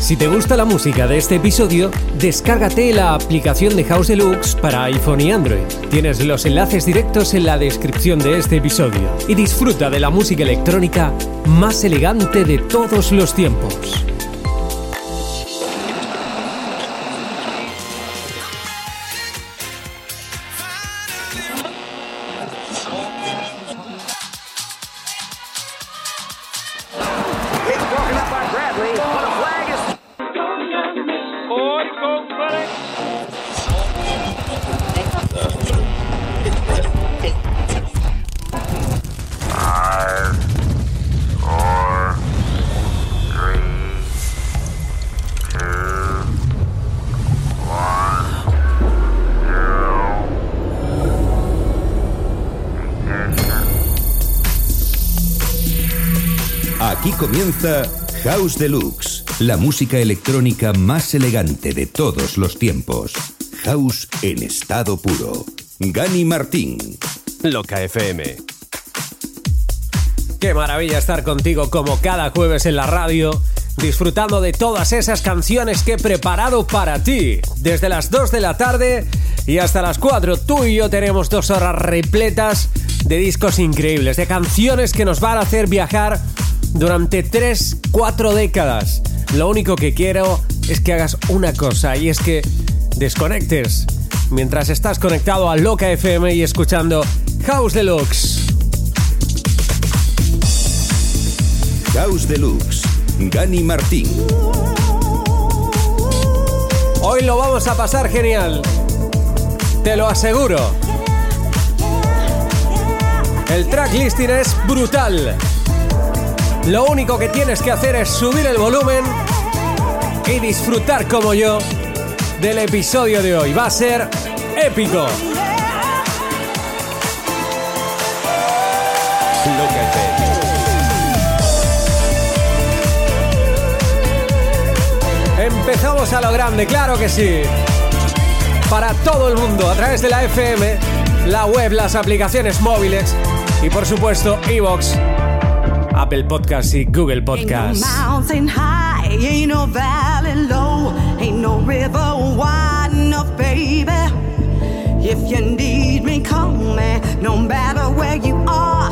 Si te gusta la música de este episodio, descárgate la aplicación de House Deluxe para iPhone y Android. Tienes los enlaces directos en la descripción de este episodio y disfruta de la música electrónica más elegante de todos los tiempos. Comienza House Deluxe, la música electrónica más elegante de todos los tiempos. House en estado puro. Gani Martín. Loca FM. Qué maravilla estar contigo como cada jueves en la radio, disfrutando de todas esas canciones que he preparado para ti. Desde las 2 de la tarde y hasta las 4, tú y yo tenemos dos horas repletas de discos increíbles, de canciones que nos van a hacer viajar durante 3, 4 décadas. Lo único que quiero es que hagas una cosa y es que desconectes mientras estás conectado a Loca FM y escuchando House Deluxe. House Deluxe, Gani Martín. Hoy lo vamos a pasar genial. Te lo aseguro. El track listing es brutal. Lo único que tienes que hacer es subir el volumen y disfrutar como yo del episodio de hoy. Va a ser épico. Empezamos a lo grande, claro que sí. Para todo el mundo, a través de la FM, la web, las aplicaciones móviles y por supuesto, Evox Apple Podcast y Google Podcast. Ain't no high, ain't no valley low, ain't no river wide enough, baby. If you need me, call me, no matter where you are,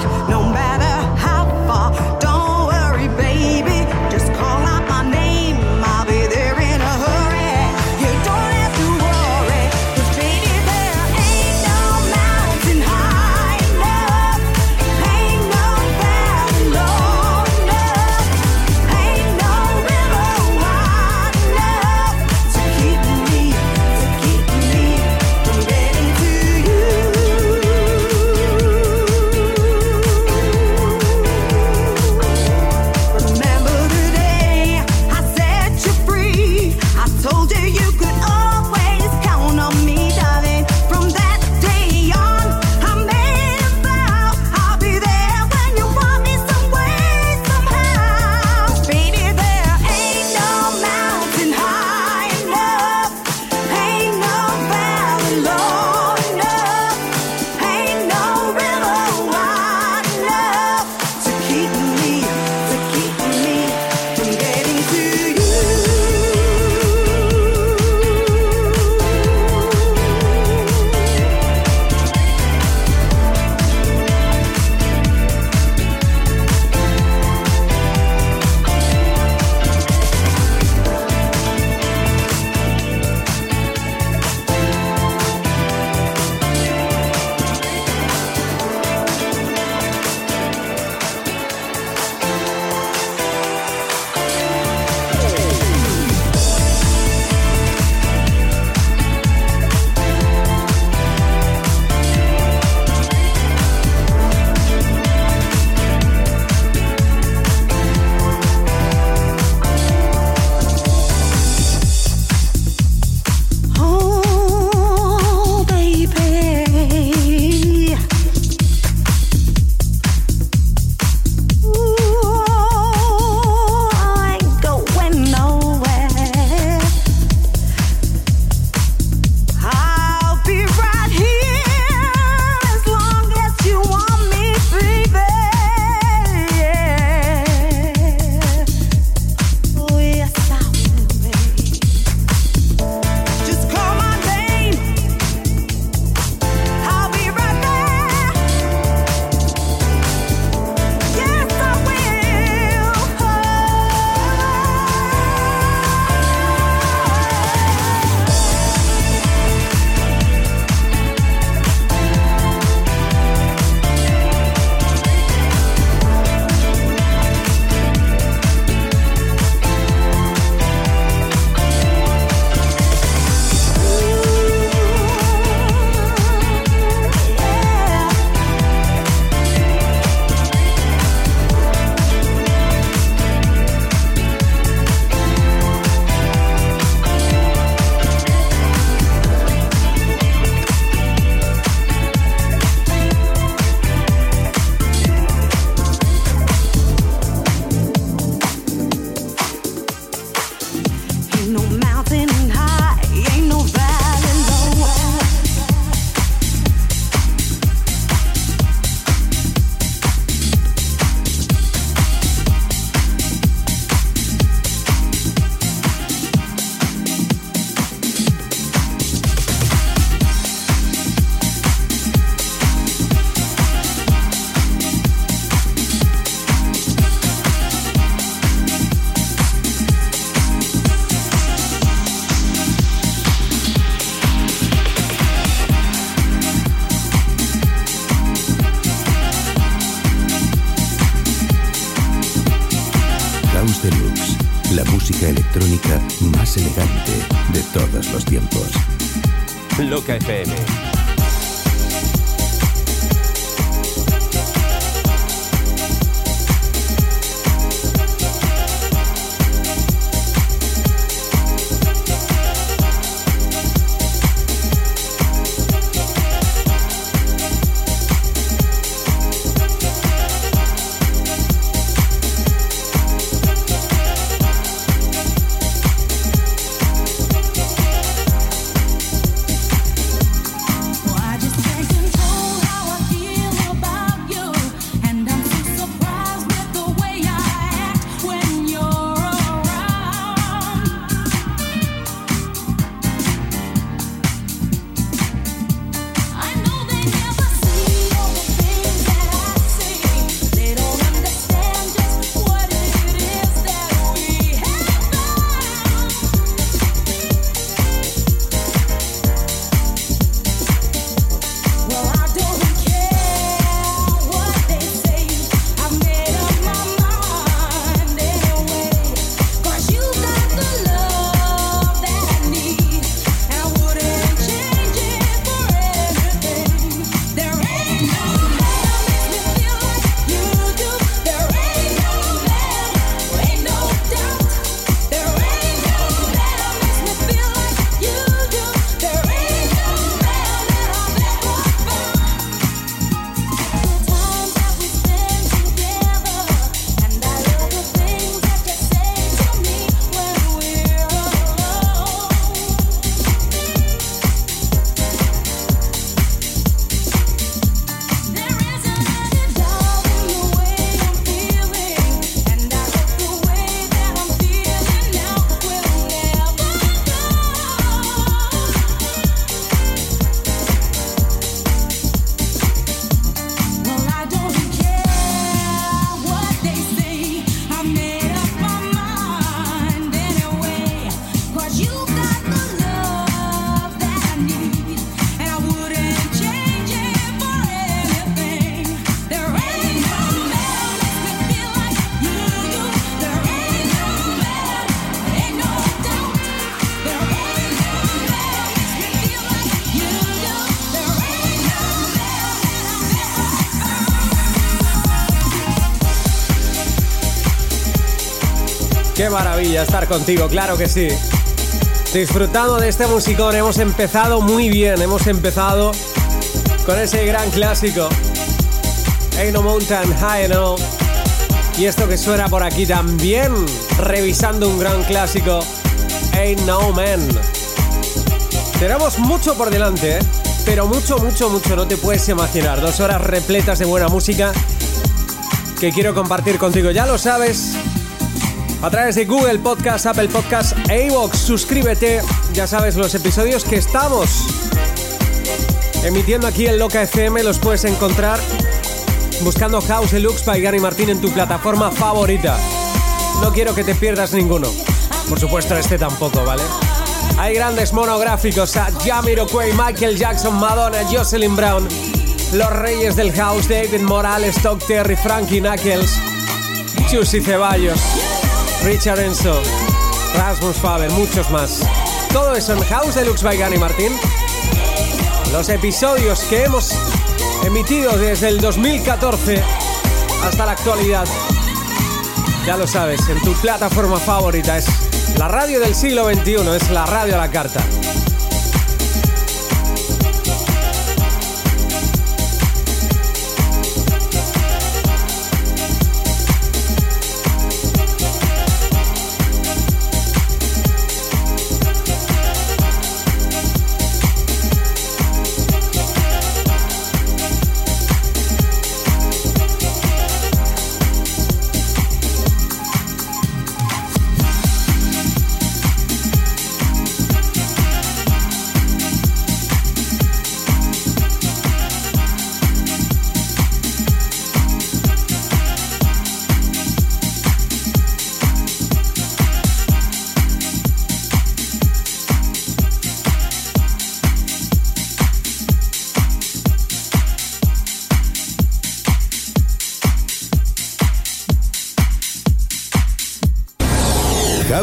electrónica más elegante de todos los tiempos. Loca FM Maravilla estar contigo, claro que sí. Disfrutando de este musicón, hemos empezado muy bien, hemos empezado con ese gran clásico. Ain't no mountain high enough. Y esto que suena por aquí también, revisando un gran clásico, Ain't No Man. Tenemos mucho por delante, ¿eh? pero mucho, mucho, mucho, no te puedes imaginar. Dos horas repletas de buena música que quiero compartir contigo. Ya lo sabes, a través de Google Podcast, Apple Podcast e Suscríbete, ya sabes, los episodios que estamos emitiendo aquí en Loca FM los puedes encontrar buscando House Deluxe by Gary Martín en tu plataforma favorita. No quiero que te pierdas ninguno. Por supuesto, este tampoco, ¿vale? Hay grandes monográficos a Jamiroquai, Michael Jackson, Madonna, Jocelyn Brown, los reyes del house, David Morales, Doc Terry, Frankie Knuckles, Chusy Ceballos. Richard Enzo, Rasmus Faber, muchos más. Todo eso en House Deluxe by Gani Martín. Los episodios que hemos emitido desde el 2014 hasta la actualidad. Ya lo sabes, en tu plataforma favorita es la radio del siglo XXI, es la radio a la carta.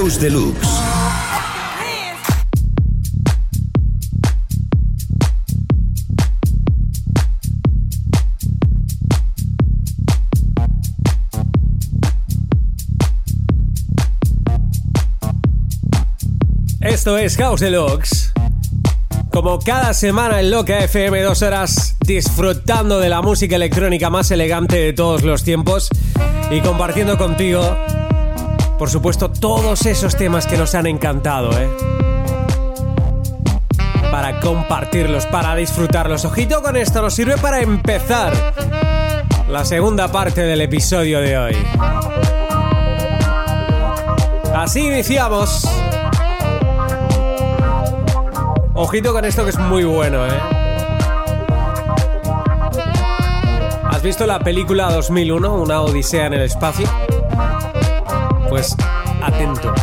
House Deluxe. Esto es House Deluxe. Como cada semana en Loca FM, dos horas disfrutando de la música electrónica más elegante de todos los tiempos y compartiendo contigo, por supuesto, todos esos temas que nos han encantado, ¿eh? Para compartirlos, para disfrutarlos. Ojito con esto, nos sirve para empezar la segunda parte del episodio de hoy. Así iniciamos. Ojito con esto que es muy bueno, ¿eh? ¿Has visto la película 2001, Una Odisea en el Espacio? Pues atento.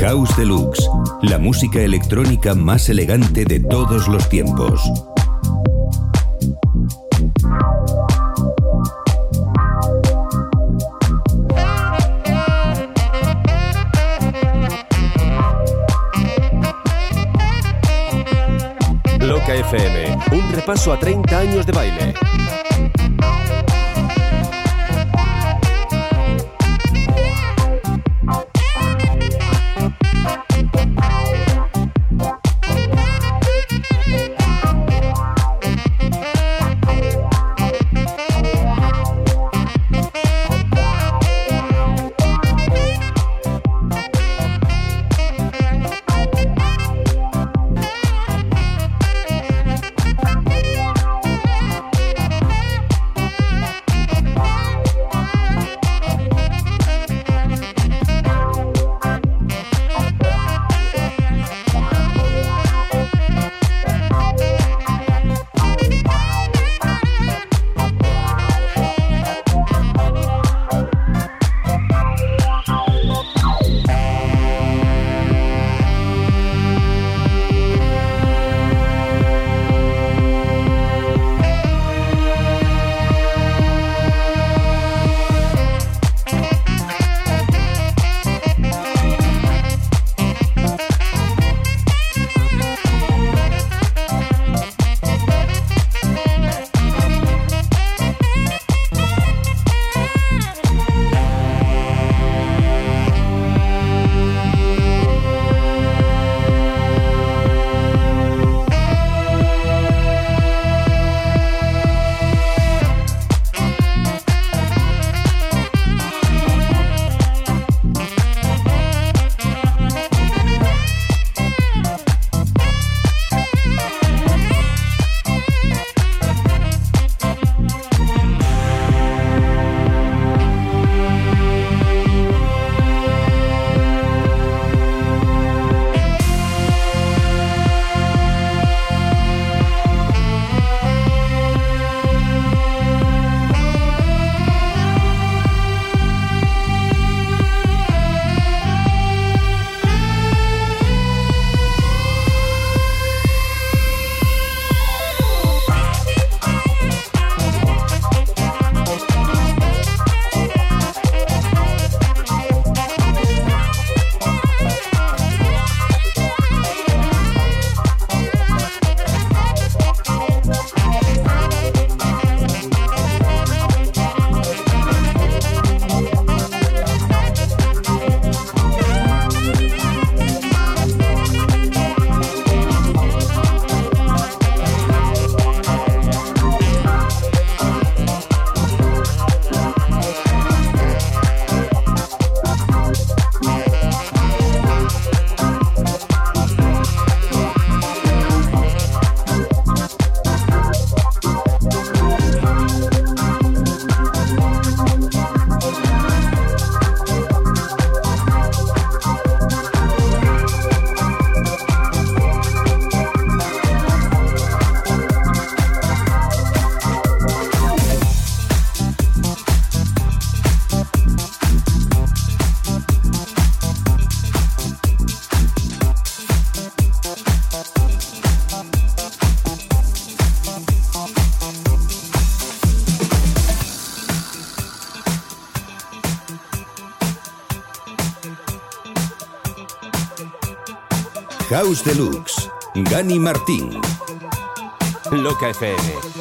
House Deluxe, la música electrónica más elegante de todos los tiempos. Un repaso a 30 años de baile. Deluxe. Gani Martín. Loca FM.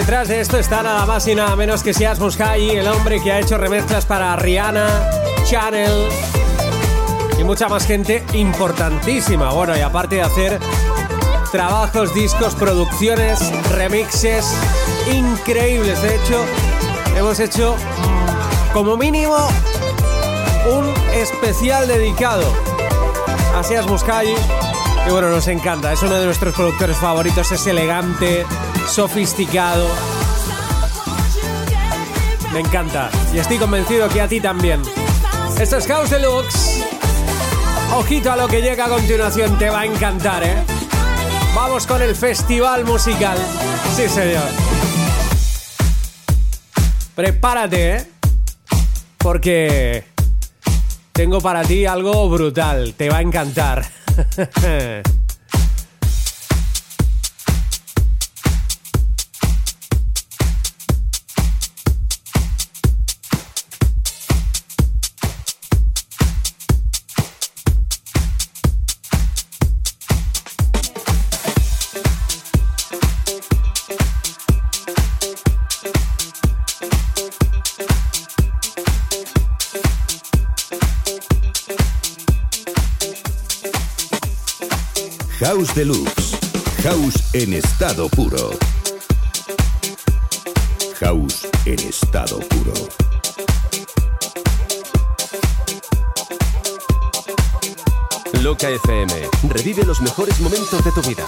Detrás de esto está nada más y nada menos que Sias Muskai, el hombre que ha hecho remezclas para Rihanna, Channel y mucha más gente importantísima. Bueno, y aparte de hacer trabajos, discos, producciones, remixes increíbles. De hecho, hemos hecho como mínimo un especial dedicado a Sias Muskai. Y bueno, nos encanta, es uno de nuestros productores favoritos, es elegante, sofisticado. Me encanta y estoy convencido que a ti también. Esto es House Deluxe. Ojito a lo que llega a continuación, te va a encantar, ¿eh? Vamos con el festival musical. Sí, señor. Prepárate, ¿eh? Porque tengo para ti algo brutal, te va a encantar. House Deluxe. House en estado puro. House en estado puro. Loca FM. Revive los mejores momentos de tu vida.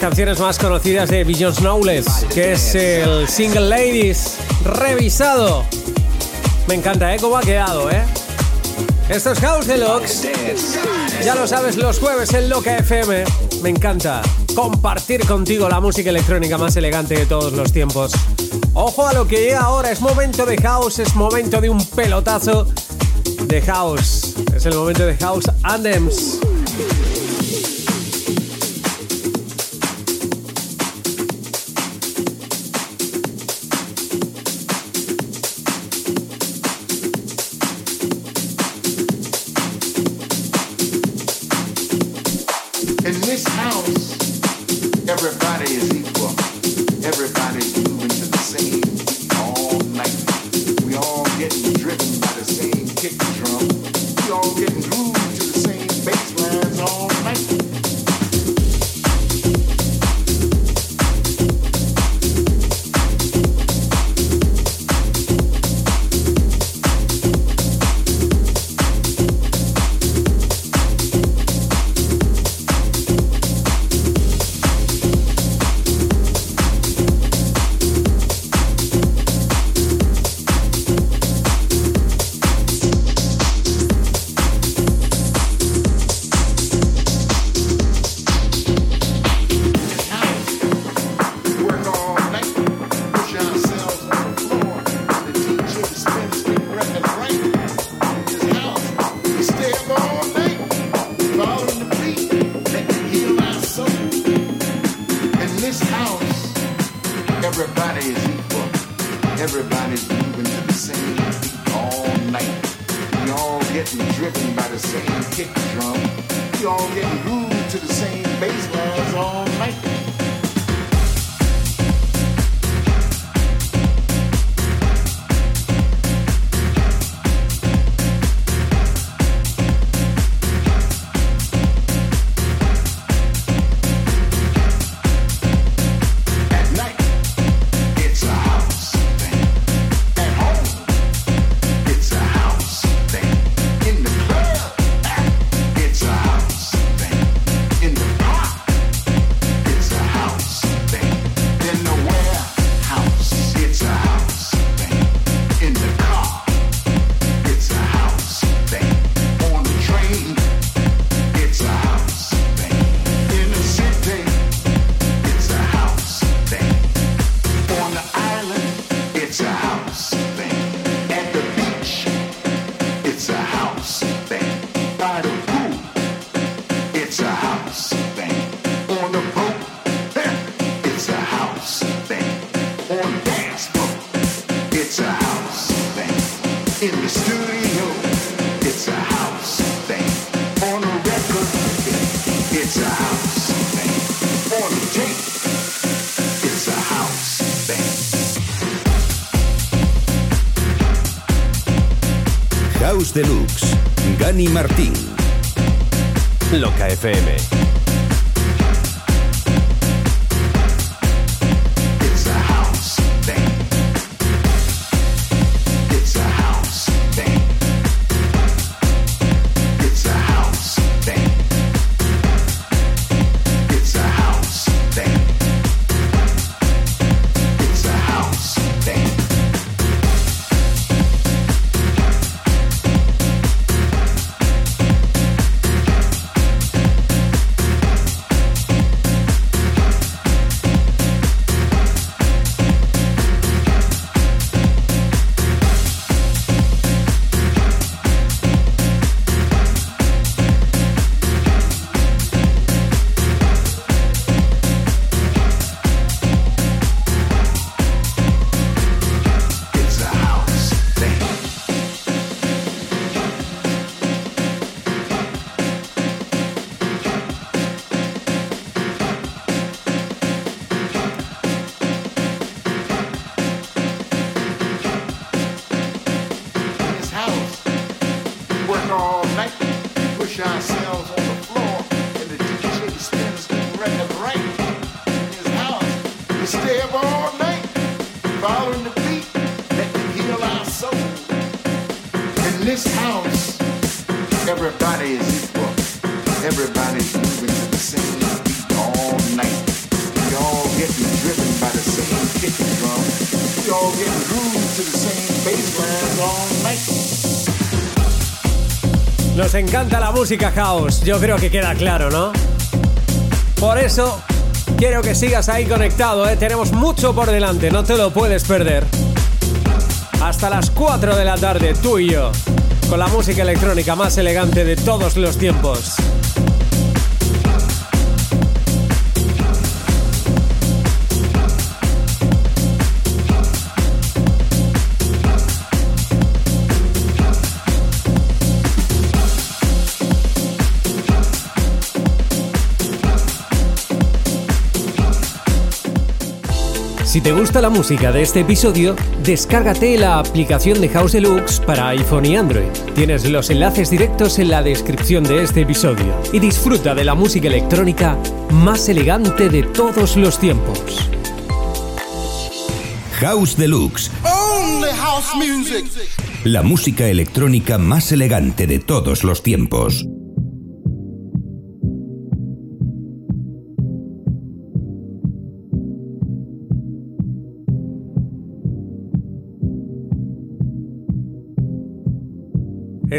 Canciones más conocidas de Billions Knowles, que es el Single Ladies revisado. Me encanta, ¿eh? Cómo ha quedado, ¿eh? Esto es House Deluxe. Ya lo sabes, los jueves en Loca FM. Me encanta compartir contigo la música electrónica más elegante de todos los tiempos. Ojo a lo que llega ahora, es momento de house, es momento de un pelotazo de house. Es el momento de house anthems. Martín. Loca FM. House, everybody is equal. Everybody Nos encanta la música house, yo creo que queda claro, ¿no? Por eso quiero que sigas ahí conectado, ¿eh? tenemos mucho por delante, no te lo puedes perder. Hasta las 4 de la tarde, tú y yo, con la música electrónica más elegante de todos los tiempos. Si te gusta la música de este episodio, descárgate la aplicación de House Deluxe para iPhone y Android. Tienes los enlaces directos en la descripción de este episodio y disfruta de la música electrónica más elegante de todos los tiempos. House Deluxe. Only house music. La música electrónica más elegante de todos los tiempos.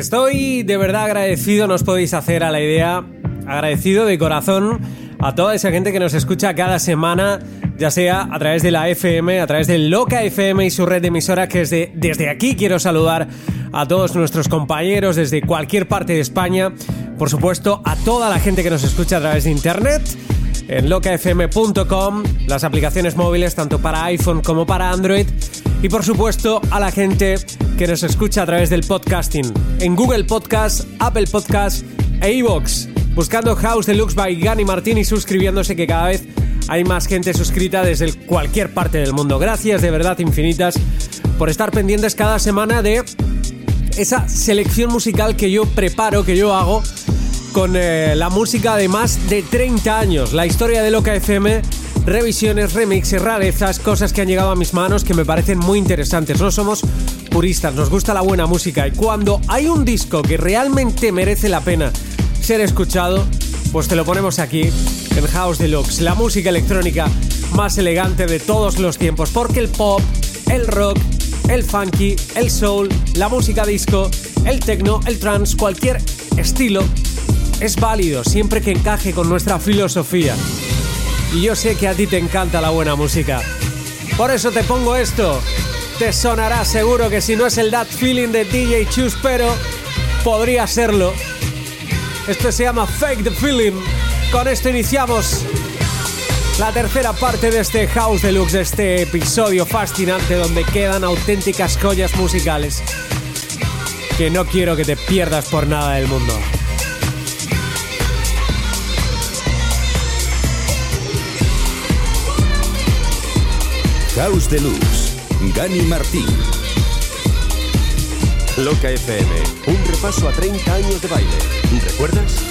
Estoy de verdad agradecido, no os podéis hacer a la idea, agradecido de corazón a toda esa gente que nos escucha cada semana, ya sea a través de la FM, a través de Loca FM y su red de emisoras, que desde, desde aquí quiero saludar a todos nuestros compañeros desde cualquier parte de España, por supuesto a toda la gente que nos escucha a través de Internet en locafm.com, las aplicaciones móviles tanto para iPhone como para Android y por supuesto a la gente que nos escucha a través del podcasting en Google Podcast, Apple Podcast e iVoox, buscando House Deluxe by Gani Martín y suscribiéndose que cada vez hay más gente suscrita desde cualquier parte del mundo. Gracias de verdad infinitas por estar pendientes cada semana de esa selección musical que yo preparo, que yo hago con eh, la música de más de 30 años, la historia de Loca FM, revisiones, remixes, rarezas, cosas que han llegado a mis manos que me parecen muy interesantes. No somos puristas, nos gusta la buena música y cuando hay un disco que realmente merece la pena ser escuchado, pues te lo ponemos aquí en House Deluxe, la música electrónica más elegante de todos los tiempos, porque el pop, el rock, el funky, el soul, la música disco, el techno, el trance, cualquier estilo es válido siempre que encaje con nuestra filosofía. Y yo sé que a ti te encanta la buena música. Por eso te pongo esto. Te sonará seguro que si no es el That Feeling de DJ Chus, pero podría serlo. Esto se llama Fake the Feeling. Con esto iniciamos la tercera parte de este House Deluxe, de este episodio fascinante donde quedan auténticas joyas musicales que no quiero que te pierdas por nada del mundo. House Deluxe. Gani Martín. Loca FM, un repaso a 30 años de baile. ¿Recuerdas?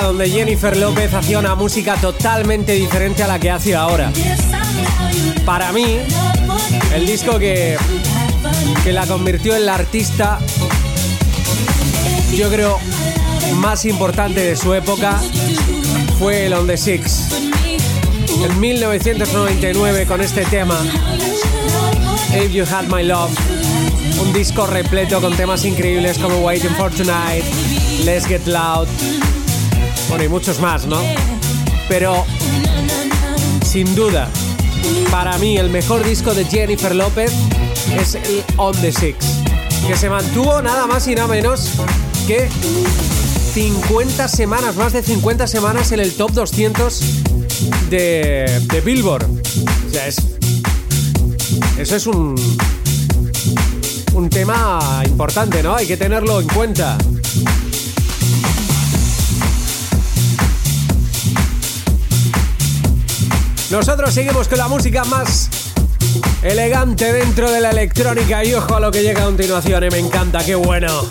Donde Jennifer López hacía una música totalmente diferente a la que hace ahora. Para mí, el disco que, que la convirtió en la artista, yo creo, más importante de su época fue el On the Six. En 1999 con este tema, If You Had My Love, un disco repleto con temas increíbles como Waiting for Tonight, Let's Get Loud, bueno y muchos más, ¿no? Pero sin duda, para mí el mejor disco de Jennifer López es el On the Six, que se mantuvo nada más y nada menos que 50 semanas, más de 50 semanas en el top 200 de, de Billboard. O sea, es, eso es un, un tema importante, ¿no? Hay que tenerlo en cuenta. Nosotros seguimos con la música más elegante dentro de la electrónica y ojo a lo que llega a continuación, y me encanta, qué bueno.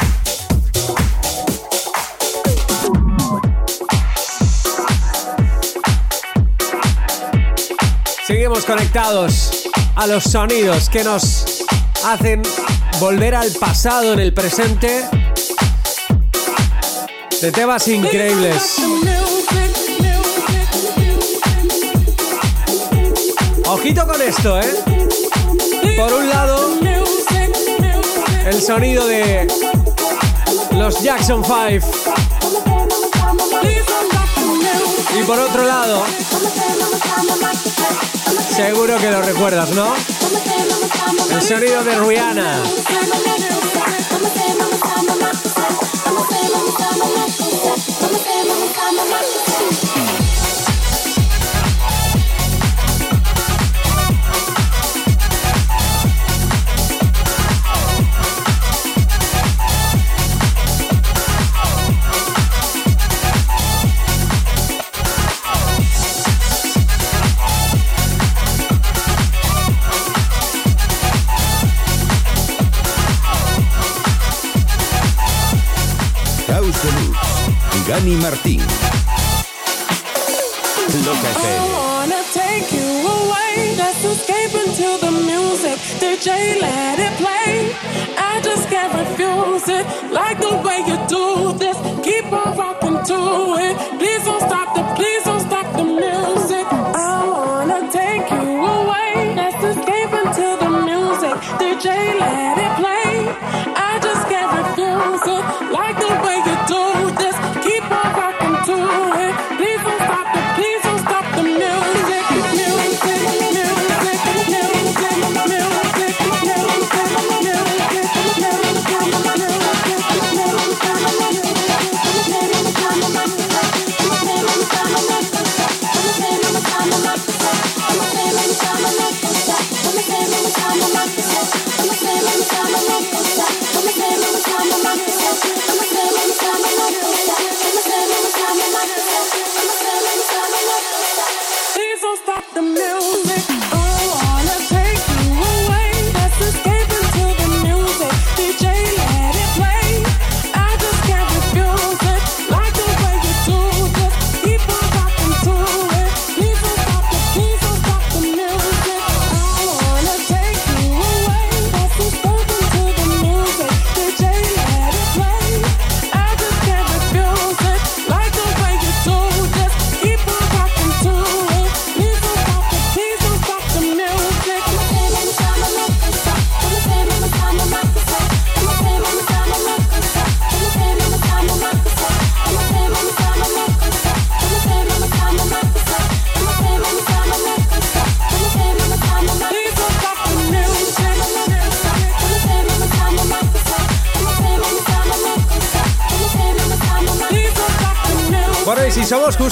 Seguimos conectados a los sonidos que nos hacen volver al pasado en el presente de temas increíbles. Ojito con esto, ¿eh? Por un lado, el sonido de los Jackson 5. Y por otro lado, seguro que lo recuerdas, ¿no? El sonido de Rihanna. Deluxe. Gani Martín. Loca FM.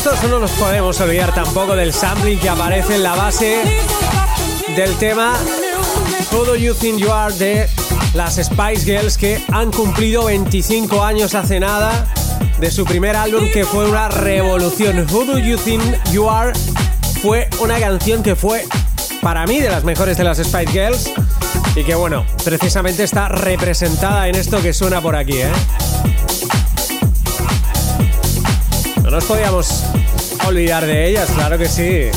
Justos, no nos podemos olvidar tampoco del sampling que aparece en la base del tema Who Do You Think You Are de las Spice Girls que han cumplido 25 años hace nada de su primer álbum que fue una revolución. Who Do You Think You Are fue una canción que fue para mí de las mejores de las Spice Girls y que bueno, precisamente está representada en esto que suena por aquí, ¿eh? Nos podíamos olvidar de ellas, claro que sí.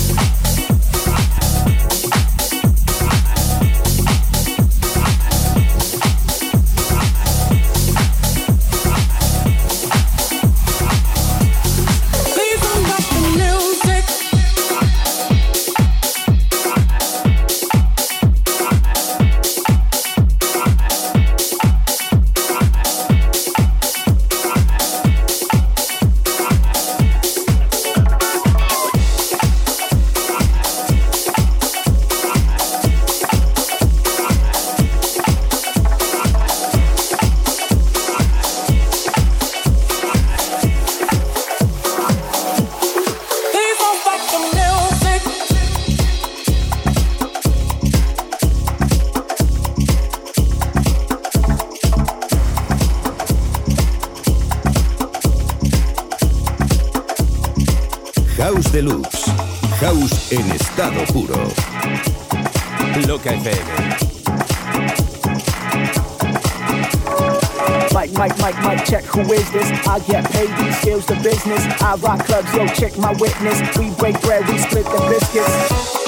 I get paid, these skills the business. I rock clubs, yo, check my witness. We break bread, we split the biscuits.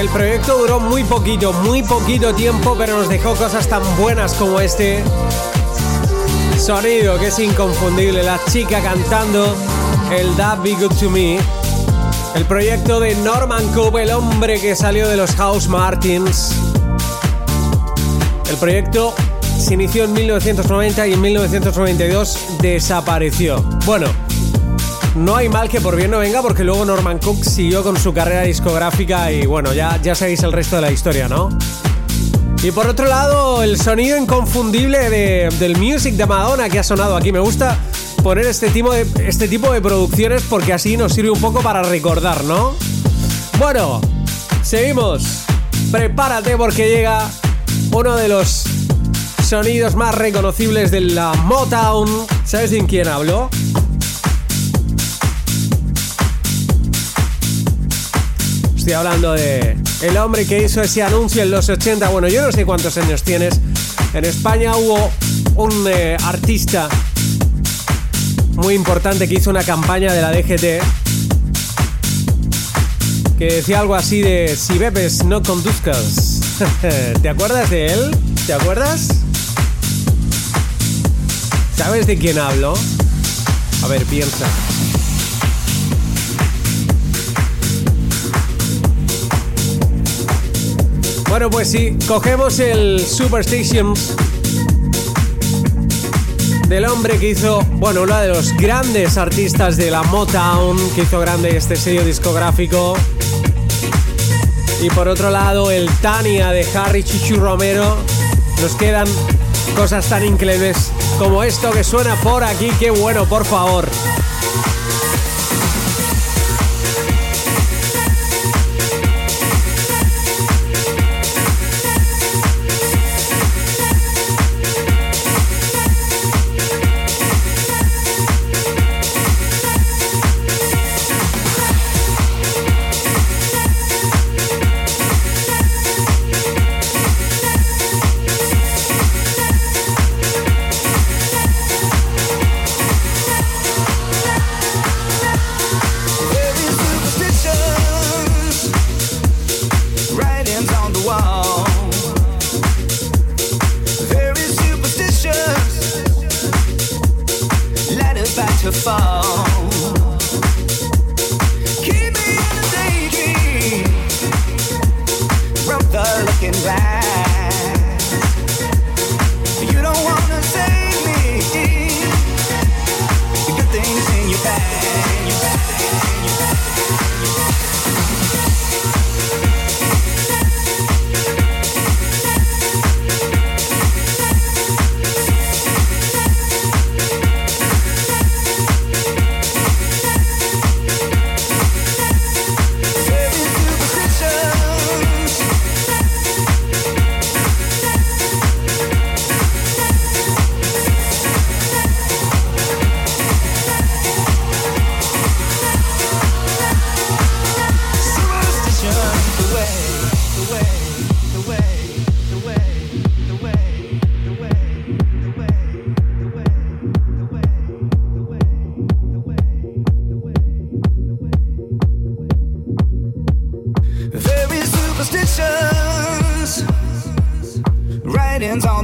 El proyecto duró muy poquito, muy poquito tiempo, pero nos dejó cosas tan buenas como este sonido que es inconfundible. La chica cantando el That Be Good to Me. El proyecto de Norman Coop, el hombre que salió de los House Martins. El proyecto se inició en 1990 y en 1992 desapareció. Bueno, no hay mal que por bien no venga porque luego Norman Cook siguió con su carrera discográfica y bueno, ya, ya seguís el resto de la historia, ¿no? Y por otro lado, el sonido inconfundible del music de Madonna que ha sonado aquí. Me gusta poner este tipo, de, este tipo de producciones porque así nos sirve un poco para recordar, ¿no? Bueno, seguimos. Prepárate porque llega uno de los sonidos más reconocibles de la Motown. ¿Sabes de quién hablo? Estoy hablando de el hombre que hizo ese anuncio en los 80. Bueno, yo no sé cuántos años tienes. En España hubo un eh, artista muy importante que hizo una campaña de la DGT que decía algo así de si bebes no conduzcas. ¿Te acuerdas de él? ¿Te acuerdas? ¿Sabes de quién hablo? A ver, piensa. Bueno, pues sí, cogemos el Superstitions del hombre que hizo, bueno, uno de los grandes artistas de la Motown, que hizo grande este sello discográfico. Y por otro lado, el Tania de Harry Chichu Romero. Nos quedan cosas tan increíbles como esto que suena por aquí. Qué bueno, por favor.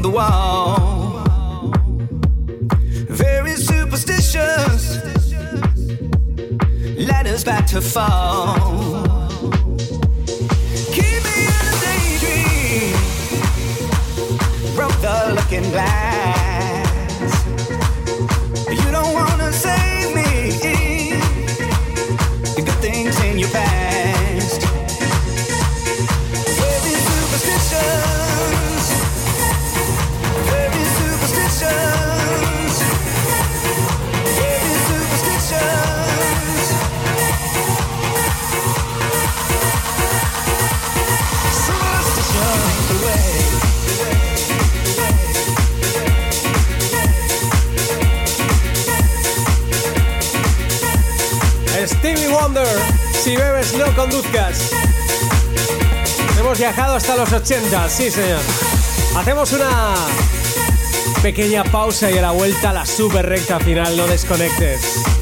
the wall. Very superstitious, led us back to fall. Keep me in a daydream, broke the looking glass. Hasta los 80, sí señor. Hacemos una pequeña pausa y a la vuelta la super recta final, no desconectes.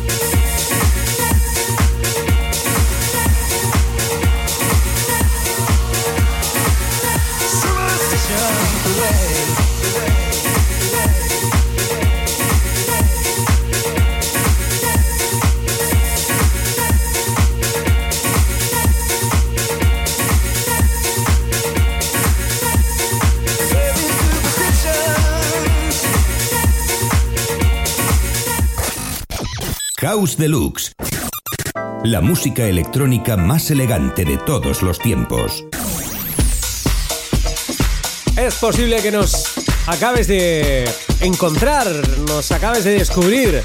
House Deluxe. La música electrónica más elegante de todos los tiempos. Es posible que nos acabes de encontrar, nos acabes de descubrir.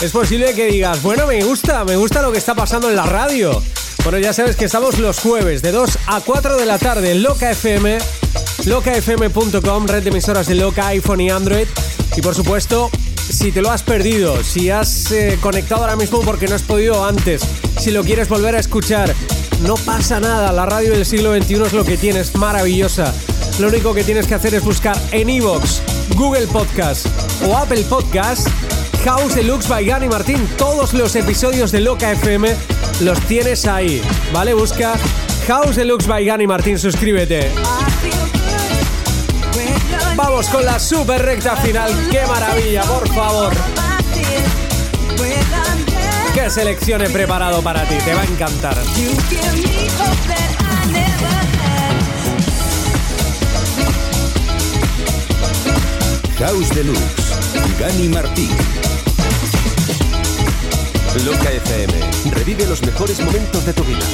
Es posible que digas, bueno, me gusta, me gusta lo que está pasando en la radio. Bueno, ya sabes que estamos los jueves de 2 a 4 de la tarde en Loca FM, locafm.com, red de emisoras de Loca, iPhone y Android. Y por supuesto, si te lo has perdido, si has eh, conectado ahora mismo porque no has podido antes, si lo quieres volver a escuchar, no pasa nada. La radio del siglo XXI es lo que tienes, maravillosa. Lo único que tienes que hacer es buscar en Evox, Google Podcast o Apple Podcast House Deluxe by Gani Martín. Todos los episodios de Loca FM los tienes ahí, ¿vale? Busca House Deluxe by Gani Martín, suscríbete. Vamos con la super recta final. ¡Qué maravilla, por favor! ¿Qué selección he preparado para ti? Te va a encantar. House Deluxe, Gani Martín. Loca FM. Revive los mejores momentos de tu vida.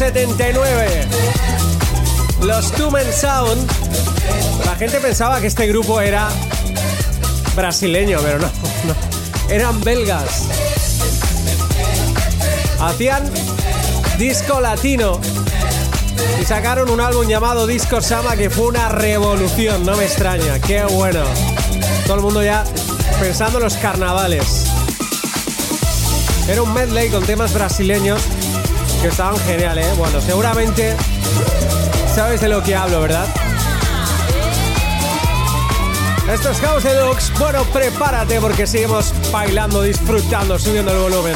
1979. Los Two Men Sound. La gente pensaba que este grupo era brasileño, pero no, no. Eran belgas. Hacían disco latino y sacaron un álbum llamado Disco Sama que fue una revolución, no me extraña, qué bueno. Todo el mundo ya pensando en los carnavales. Era un medley con temas brasileños que estaban geniales, ¿eh? Bueno, seguramente sabes de lo que hablo, ¿verdad? Esto es House Deluxe. Bueno, prepárate porque seguimos bailando, disfrutando, subiendo el volumen.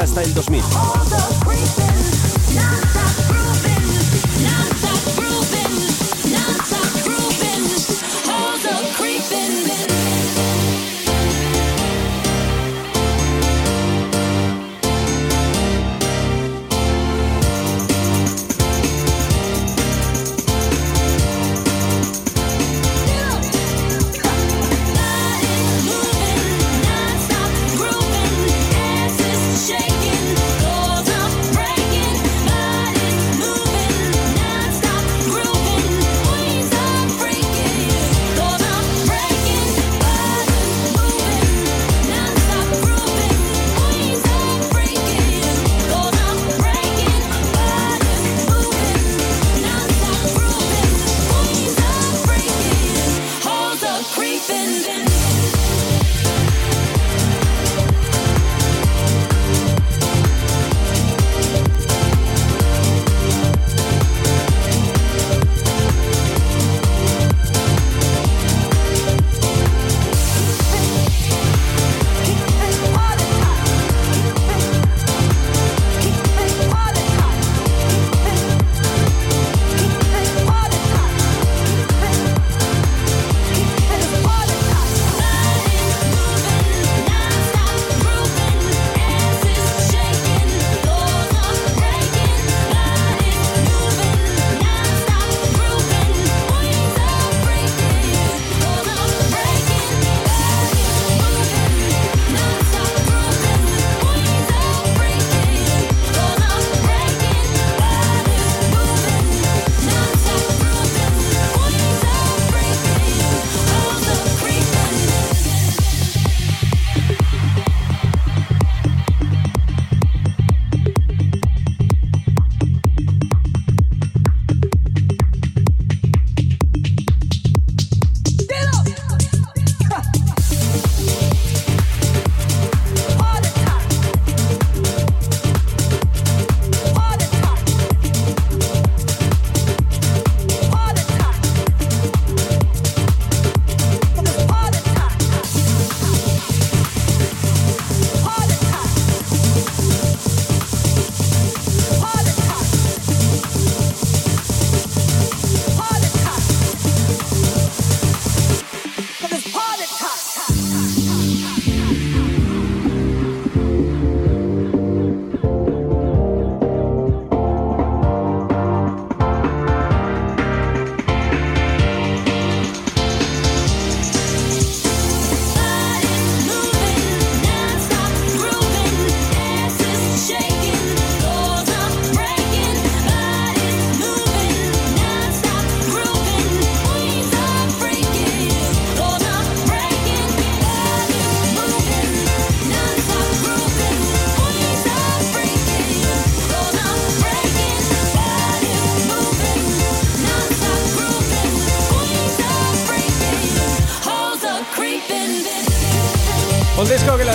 hasta el 2000.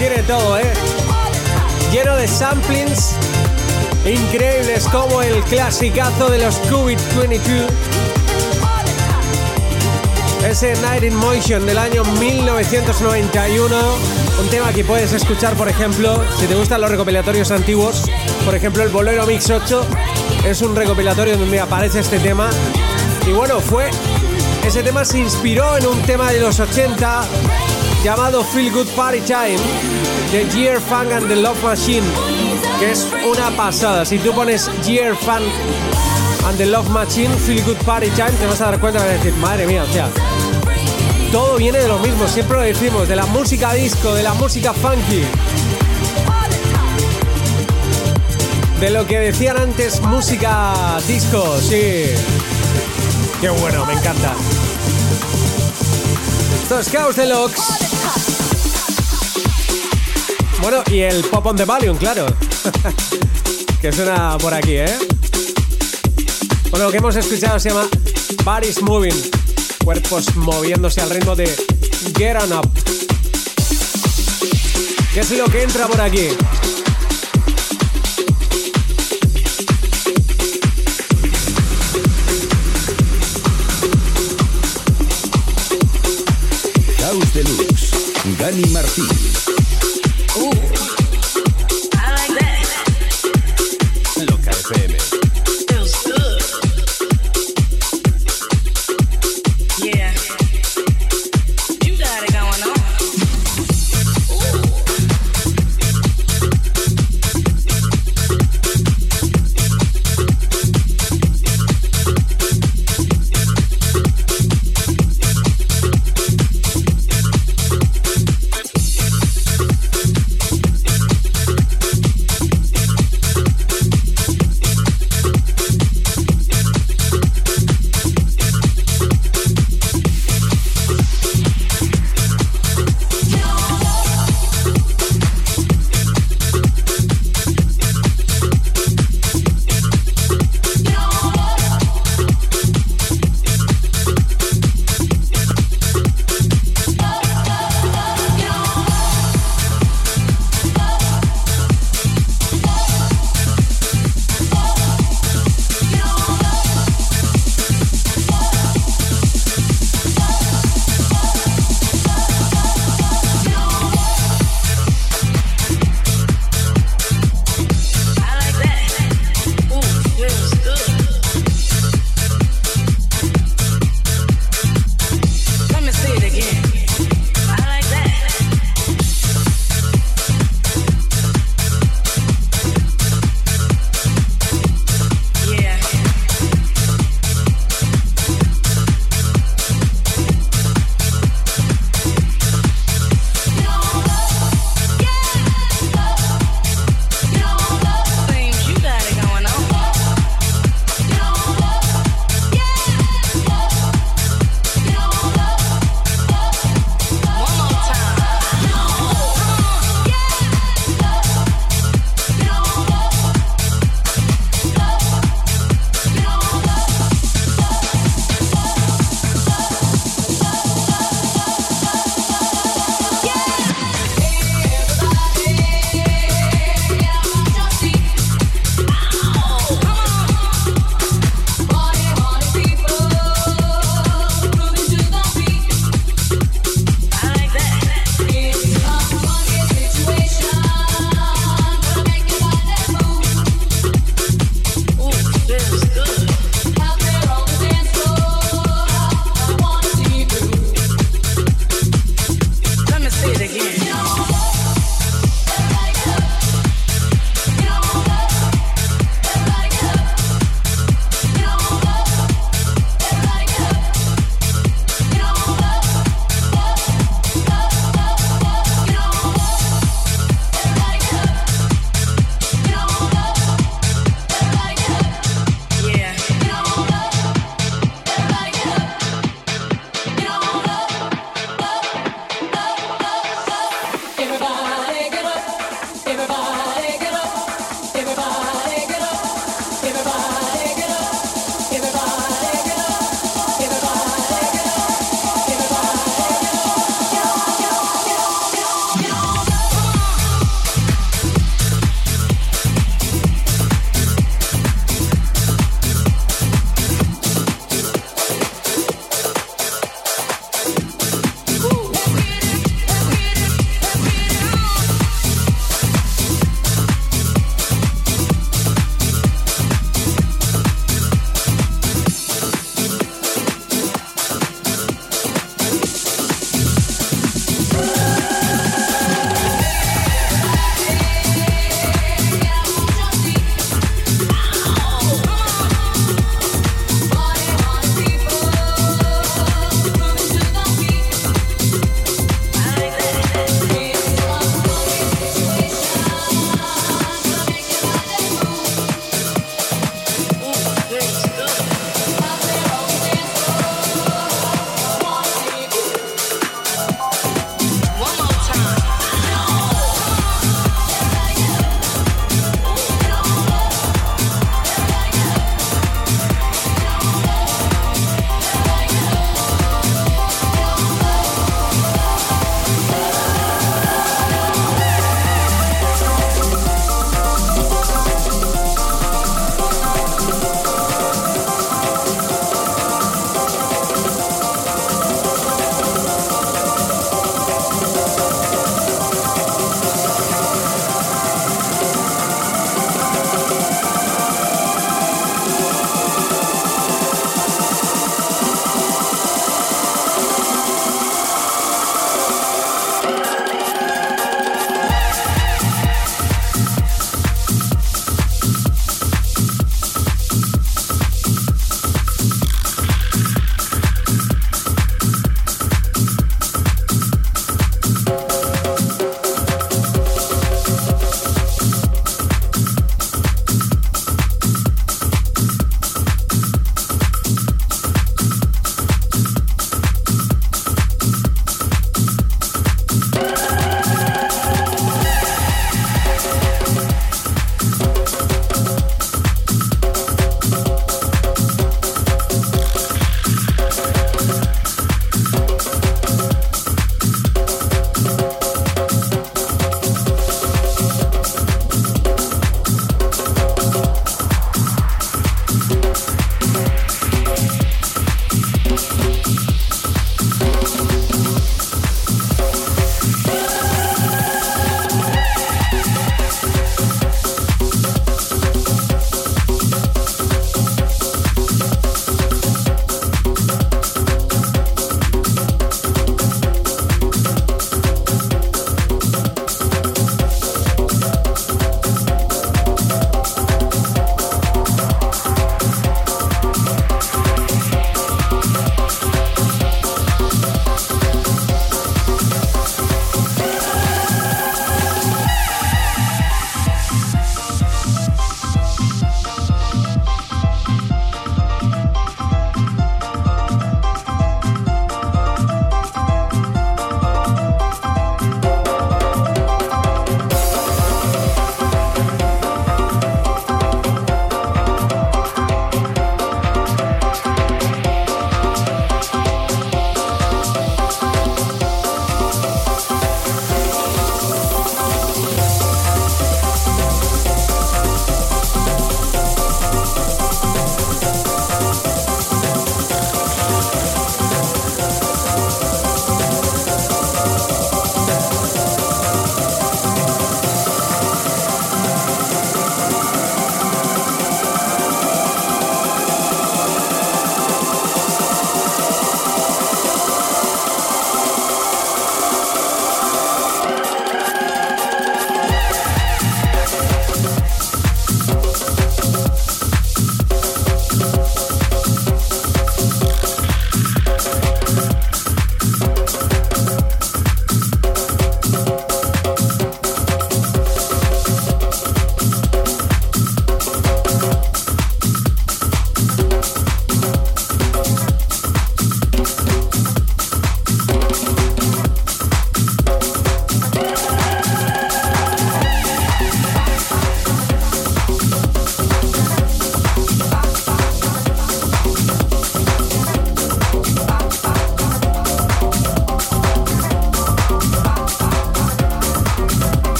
Tiene todo, ¿eh? Lleno de samplings increíbles como el clasicazo de los Cubit 22. Ese Night in Motion del año 1991. Un tema que puedes escuchar, por ejemplo, si te gustan los recopilatorios antiguos. Por ejemplo, el Bolero Mix 8 es un recopilatorio donde aparece este tema. Y bueno, fue. Ese tema se inspiró en un tema de los 80 llamado Feel Good Party Time de Year Funk and the Love Machine, que es una pasada. Si tú pones Year Funk and the Love Machine, Feel Good Party Time, te vas a dar cuenta de decir, madre mía, o sea, todo viene de lo mismo, siempre lo decimos, de la música disco, de la música funky. De lo que decían antes, música disco, sí. Qué bueno, me encanta. Esto es Chaos Deluxe. Bueno, y el Pop on the Valium, claro. que suena por aquí, ¿eh? Bueno, lo que hemos escuchado se llama Bodies Moving. Cuerpos moviéndose al ritmo de Get On Up. ¿Qué es lo que entra por aquí? House Deluxe, Gani Martín.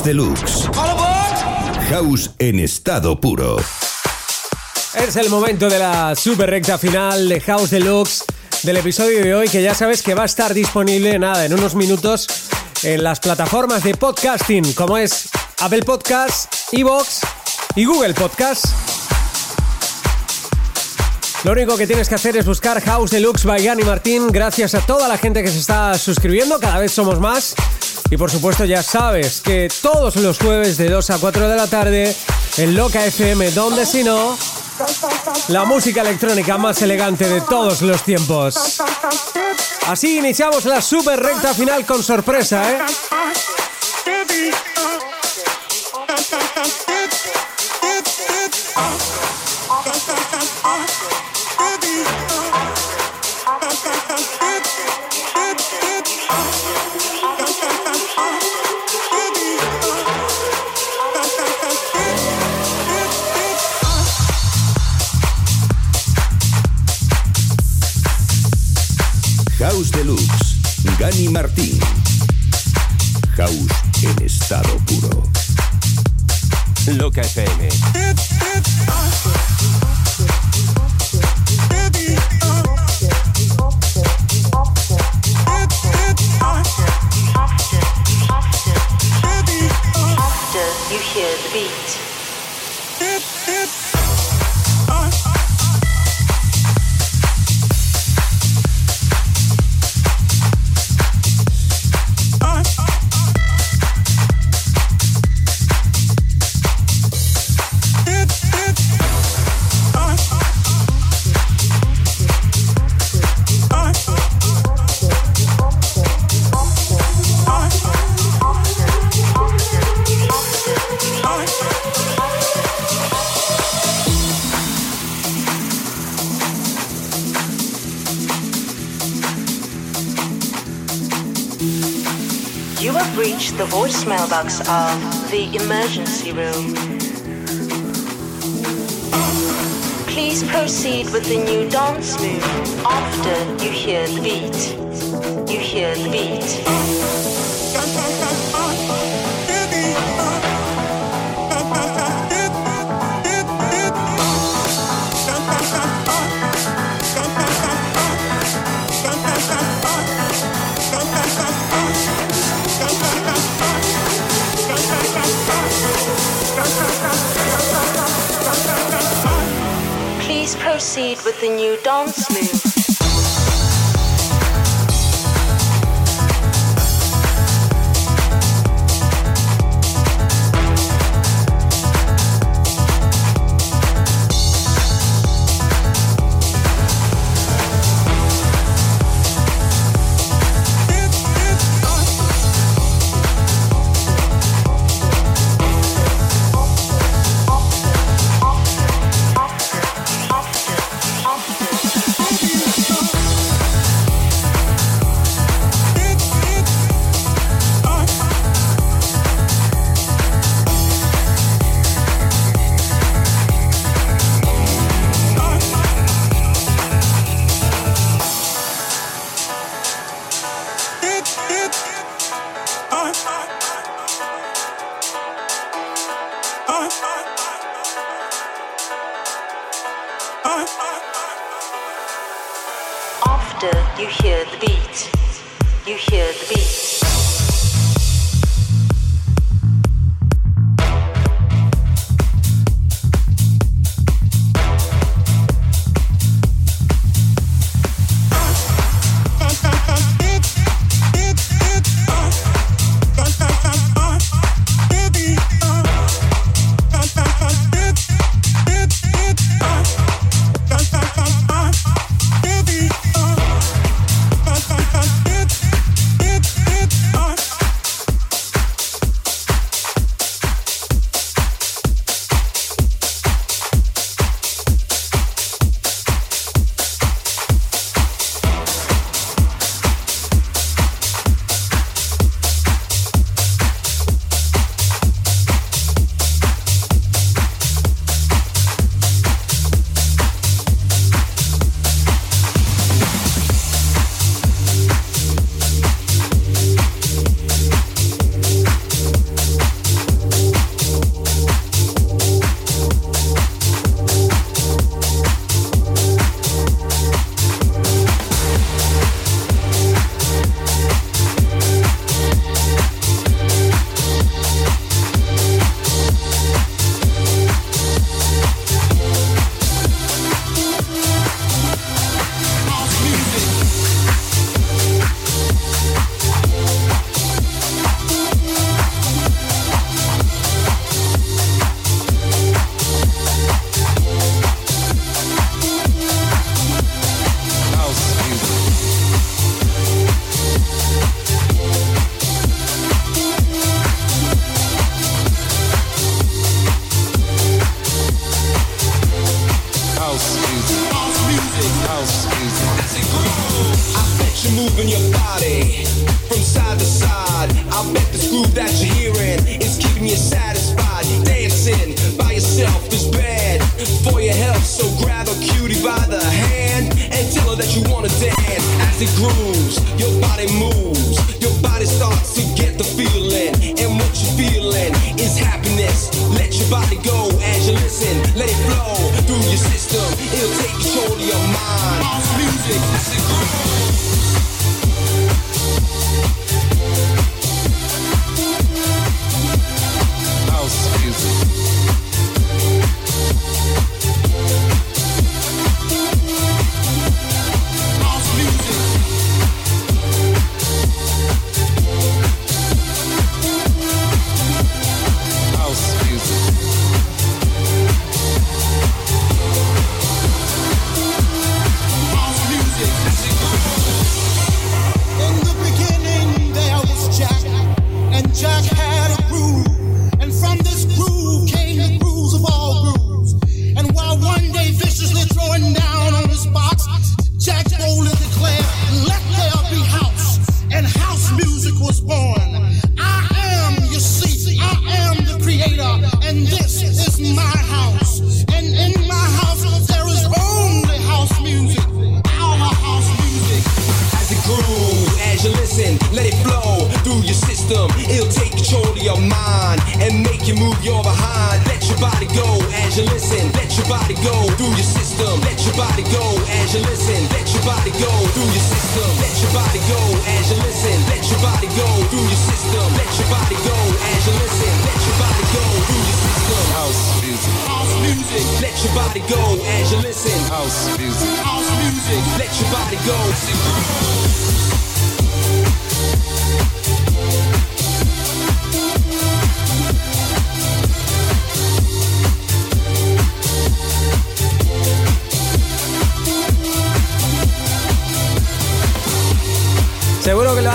House Deluxe. House en estado puro. Es el momento de la super recta final de House Deluxe del episodio de hoy, que ya sabes que va a estar disponible nada en unos minutos en las plataformas de podcasting, como es Apple Podcast, Evox y Google Podcast. Lo único que tienes que hacer es buscar House Deluxe by Gani Martín. Gracias a toda la gente que se está suscribiendo, cada vez somos más. Y por supuesto ya sabes que todos los jueves de 2 a 4 de la tarde en Loca FM, donde si no, la música electrónica más elegante de todos los tiempos. Así iniciamos la super recta final con sorpresa, ¿eh? of the emergency room. Please proceed with the new dance move after you hear the beat. You hear the beat. with the new dance move.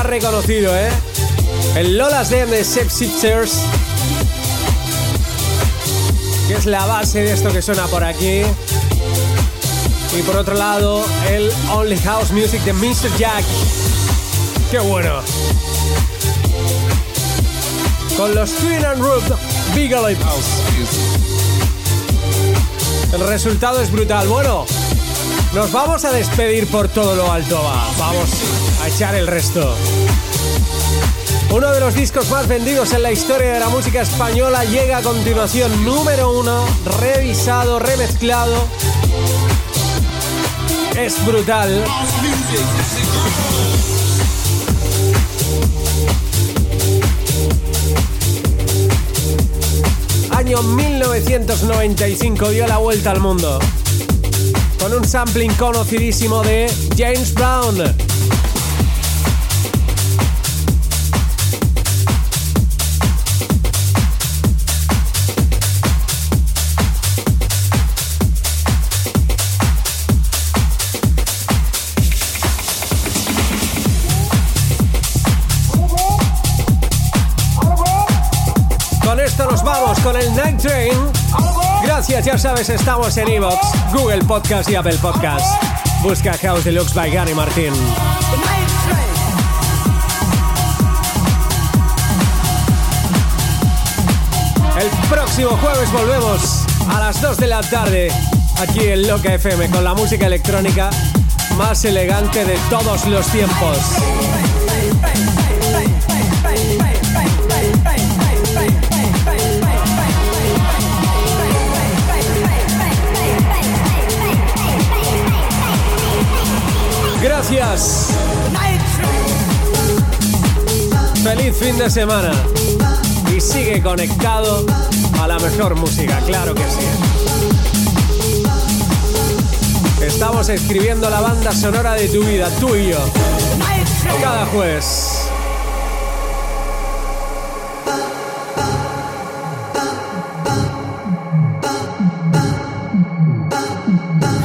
Reconocido, ¿eh? El Lola's Den de Sep Sisters. Que es la base de esto que suena por aquí. Y por otro lado, el Only House Music de Mr. Jack. ¡Qué bueno! Con los Twin and Root Beagle House. El resultado es brutal. Bueno, nos vamos a despedir por todo lo alto, va. Vamos a echar el resto. Uno de los discos más vendidos en la historia de la música española llega a continuación, número uno, revisado, remezclado. Es brutal. Año 1995 dio la vuelta al mundo con un sampling conocidísimo de James Brown. Con el Night Train. Gracias, ya sabes, estamos en Evox, Google Podcast y Apple Podcast. Busca House Deluxe by Gary Martín. El próximo jueves volvemos a las 2 de la tarde aquí en Loca FM con la música electrónica más elegante de todos los tiempos. Gracias. Feliz fin de semana. Y sigue conectado a la mejor música, claro que sí. Estamos escribiendo la banda sonora de tu vida, tú y yo. Cada jueves.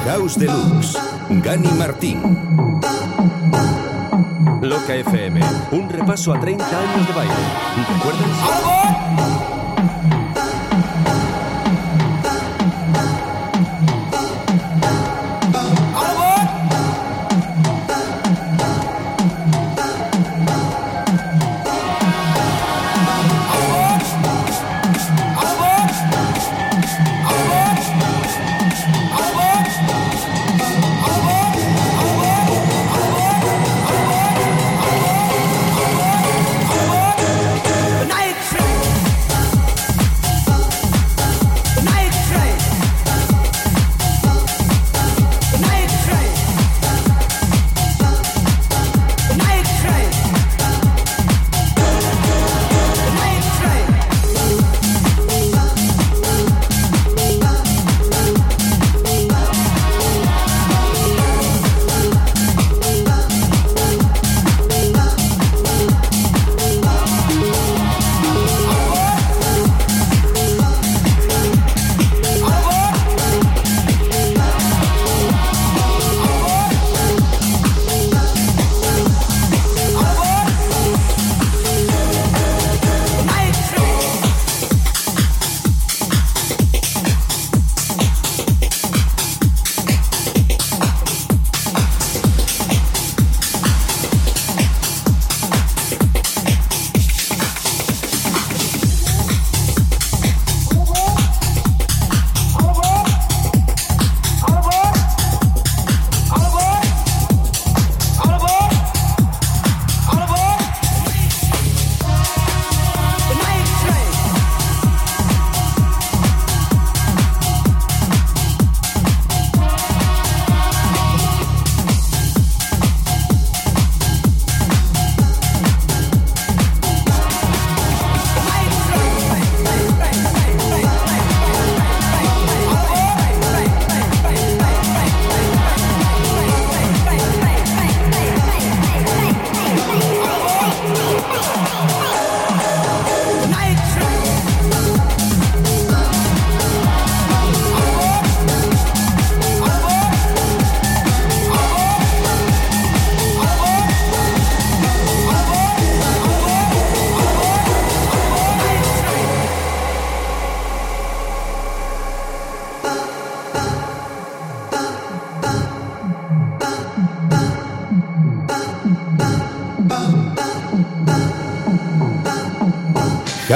House Deluxe, Gani Martín. Loca FM, un repaso a 30 años de baile. ¿Recuerdas?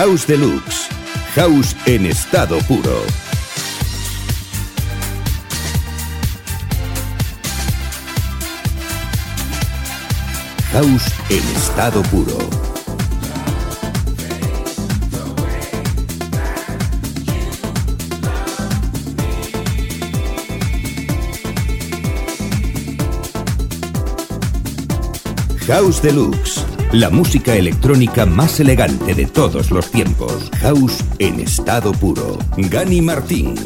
House Deluxe. House en estado puro. House en estado puro. House Deluxe, la música electrónica más elegante de todos los tiempos. House en estado puro. Gani Martín.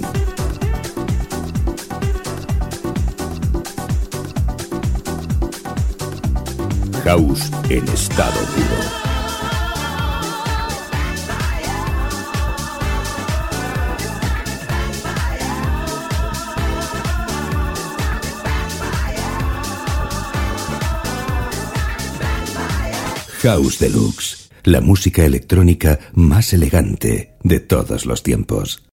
House en estado puro. House Deluxe, la música electrónica más elegante de todos los tiempos.